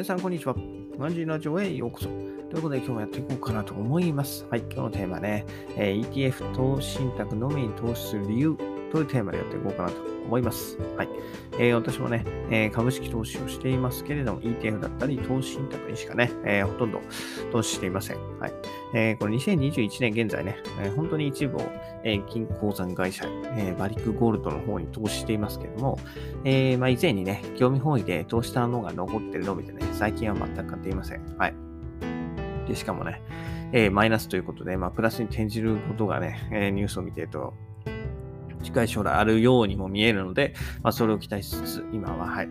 皆さん、こんにちは。マンジーラジオへようこそ。ということで、今日もやっていこうかなと思います。はい、今日のテーマね、えー ETF 投資信託のみに投資する理由というテーマでやっていこうかなと思います。はい。えー私もね、えー株式投資をしていますけれども、ETF だったり投資信託にしかね、えーほとんど投資していません。はい。えーこれ2021年現在ね、えー本当に一部を、えー金鉱山会社、えーバリックゴールドの方に投資していますけれども、えーまあ、以前にね、興味本位で投資したのが残ってるのみでね、最近は全く買っていません。はい。で、しかもね、えーマイナスということで、まあ、プラスに転じることがね、えーニュースを見てると、近い将来あるようにも見えるので、まあ、それを期待しつつ、今は、はい、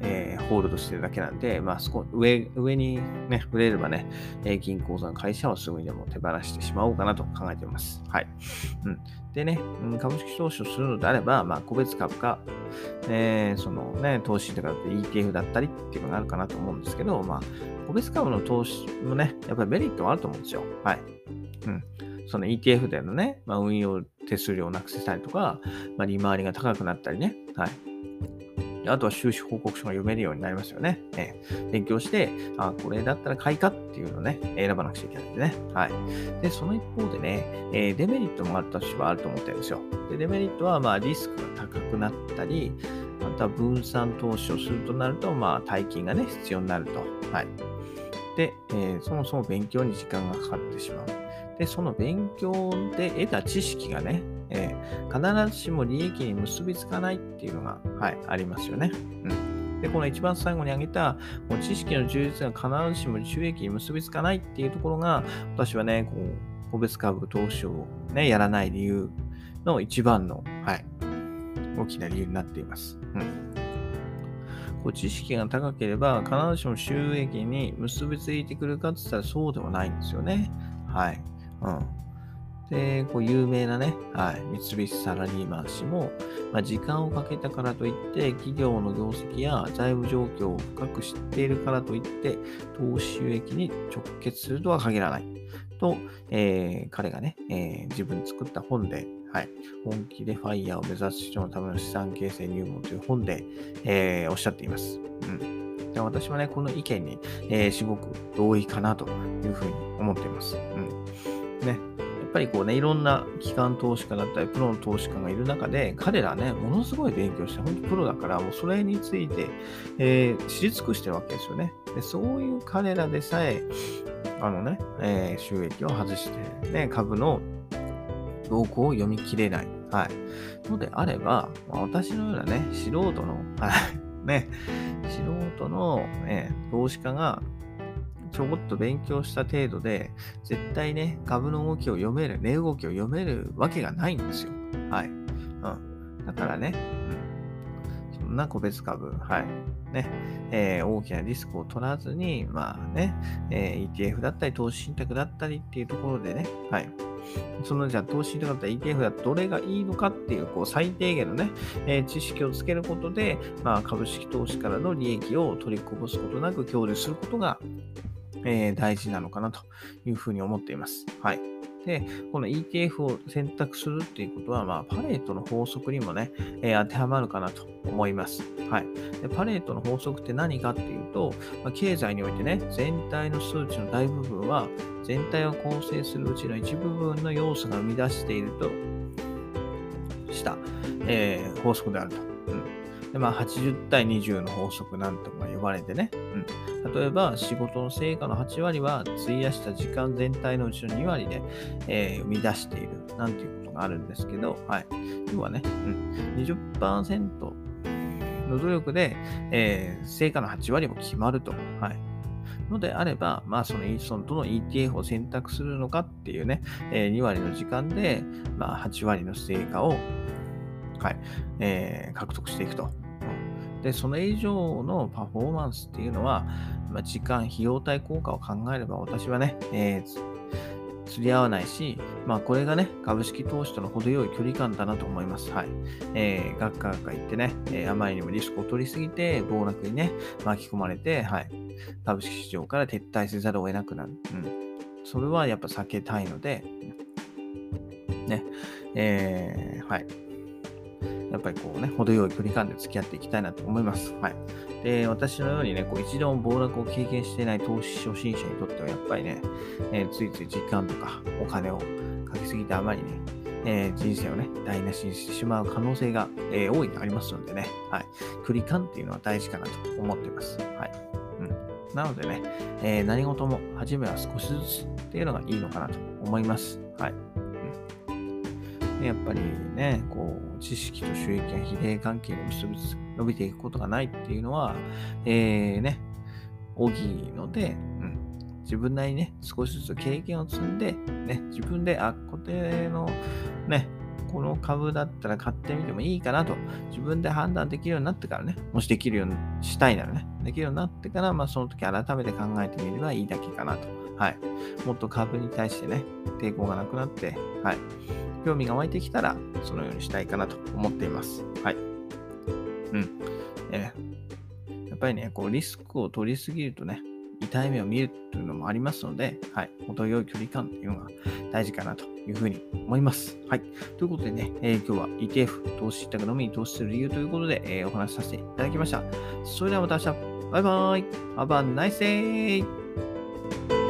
えーホールドしてるだけなんで、まあ、少上、上にね、売れればね、えー銀行さん会社をすぐにでも手放してしまおうかなと考えています。はい。うん。でね、うん株式投資をするのであれば、まあ、個別株か、えーそのね、投資とかって ETF だったりっていうのがあるかなと思うんですけど、まあ、個別株の投資もね、やっぱりメリットはあると思うんですよ。はい。うん。その ETF でのね、まあ、運用手数料をなくせたりとか、まあ、利回りが高くなったりね。はい。あとは収支報告書が読めるようになりますよね。えー勉強して、あ、これだったら買いかっていうのをね、選ばなくちゃいけないんでね。はい。で、その一方でね、えーデメリットも私はあると思ってるんですよ。で、デメリットは、まあ、リスクが高くなったり、また分散投資をするとなると、まあ、大金がね、必要になると。はい。で、えーそもそも勉強に時間がかかってしまう。で、その勉強で得た知識がね、えー必ずしも利益に結びつかないっていうのが、はい、ありますよね。うん。で、この一番最後に挙げた、この知識の充実が必ずしも収益に結びつかないっていうところが、私はね、こう、個別株投資をね、やらない理由の一番の、はい、大きな理由になっています。うん。こう知識が高ければ、必ずしも収益に結びついてくるかって言ったらそうではないんですよね。はい。うん。で、こう有名なね、はい、三菱サラリーマン氏も、まあ、時間をかけたからといって、企業の業績や財務状況を深く知っているからといって、投資収益に直結するとは限らない。と、えー彼がね、えー自分作った本で、はい、本気でファイヤーを目指す人のための資産形成入門という本で、えーおっしゃっています。うん。で私はね、この意見に、えーすごく同意かなというふうに思っています。うん。ね。やっぱりこうね、いろんな機関投資家だったり、プロの投資家がいる中で、彼らね、ものすごい勉強して、本当プロだから、もうそれについて、えー知り尽くしてるわけですよね。で、そういう彼らでさえ、あのね、えー収益を外して、ね、株の動向を読み切れない。はい。のであれば、まあ私のようなね、素人の、はい、ね、素人の、ね、投資家が、ちょこっと勉強した程度で、絶対ね、株の動きを読める、値動きを読めるわけがないんですよ。はい。うん。だからね、うん。そんな個別株、はい。ね、えー大きなリスクを取らずに、まあね、えー ETF だったり、投資信託だったりっていうところでね、はい。そのじゃあ投資信託だったり ETF だったらどれがいいのかっていう、こう最低限のね、えー知識をつけることで、まあ株式投資からの利益を取りこぼすことなく享受することが、えー大事なのかなというふうに思っています。はい。で、この ETF を選択するっていうことは、まあ、パレートの法則にもね、えー当てはまるかなと思います。はい。で、パレートの法則って何かっていうと、まあ、経済においてね、全体の数値の大部分は、全体を構成するうちの一部分の要素が生み出しているとした、えー法則であると。で、まあ、80対20の法則なんとか呼ばれてね、うん。例えば、仕事の成果の8割は、費やした時間全体のうちの2割で、えー生み出している、なんていうことがあるんですけど、はい。要はね、うん、20%の努力で、えー成果の8割も決まると。はい。のであれば、まあ、その、そのどの ETF を選択するのかっていうね、えー2割の時間で、まあ、8割の成果を、はい、えー獲得していくと。で、その以上のパフォーマンスっていうのは、まあ、時間、費用対効果を考えれば、私はね、えー釣り合わないし、まあ、これがね、株式投資との程よい距離感だなと思います。はい。えー、学科学科行ってね、えーあまりにもリスクを取りすぎて、暴落にね、巻き込まれて、はい。株式市場から撤退せざるを得なくなる。うん。それはやっぱ避けたいので、ね、えーはい。やっぱりこうね、程よい距離感で付き合っていきたいなと思います。はい。で、私のようにね、こう一度も暴落を経験していない投資初心者にとっては、やっぱりね、えー、ついつい時間とかお金をかけすぎてあまりね、えー、人生をね、台無しにしてしまう可能性が、えー、大いにありますのでね、はい。距離感っていうのは大事かなと思っています。はい。うん。なのでね、えー、何事も初めは少しずつっていうのがいいのかなと思います。はい。うん。やっぱりね、こう、知識と収益や比例関係を結びつ伸びていくことがないっていうのは、えー、ね、大きいので、うん。自分なりにね、少しずつ経験を積んで、ね、自分で、あ、固定のね、この株だったら買ってみてもいいかなと、自分で判断できるようになってからね、もしできるようにしたいならね、できるようになってから、まあその時改めて考えてみればいいだけかなと。はい。もっと株に対してね、抵抗がなくなって、はい。興味が湧いてきたら、そのようにしたいかなと思っています。はい。うん。えー、やっぱりね、こうリスクを取りすぎるとね、痛い目を見るというのもありますので、はい、程よい距離感というのが大事かなというふうに思います。はい。ということでね、えー、今日は ETF 投資宅のみに投資する理由ということで、えー、お話しさせていただきました。それではまた明日。バイバーイ。Have a nice day!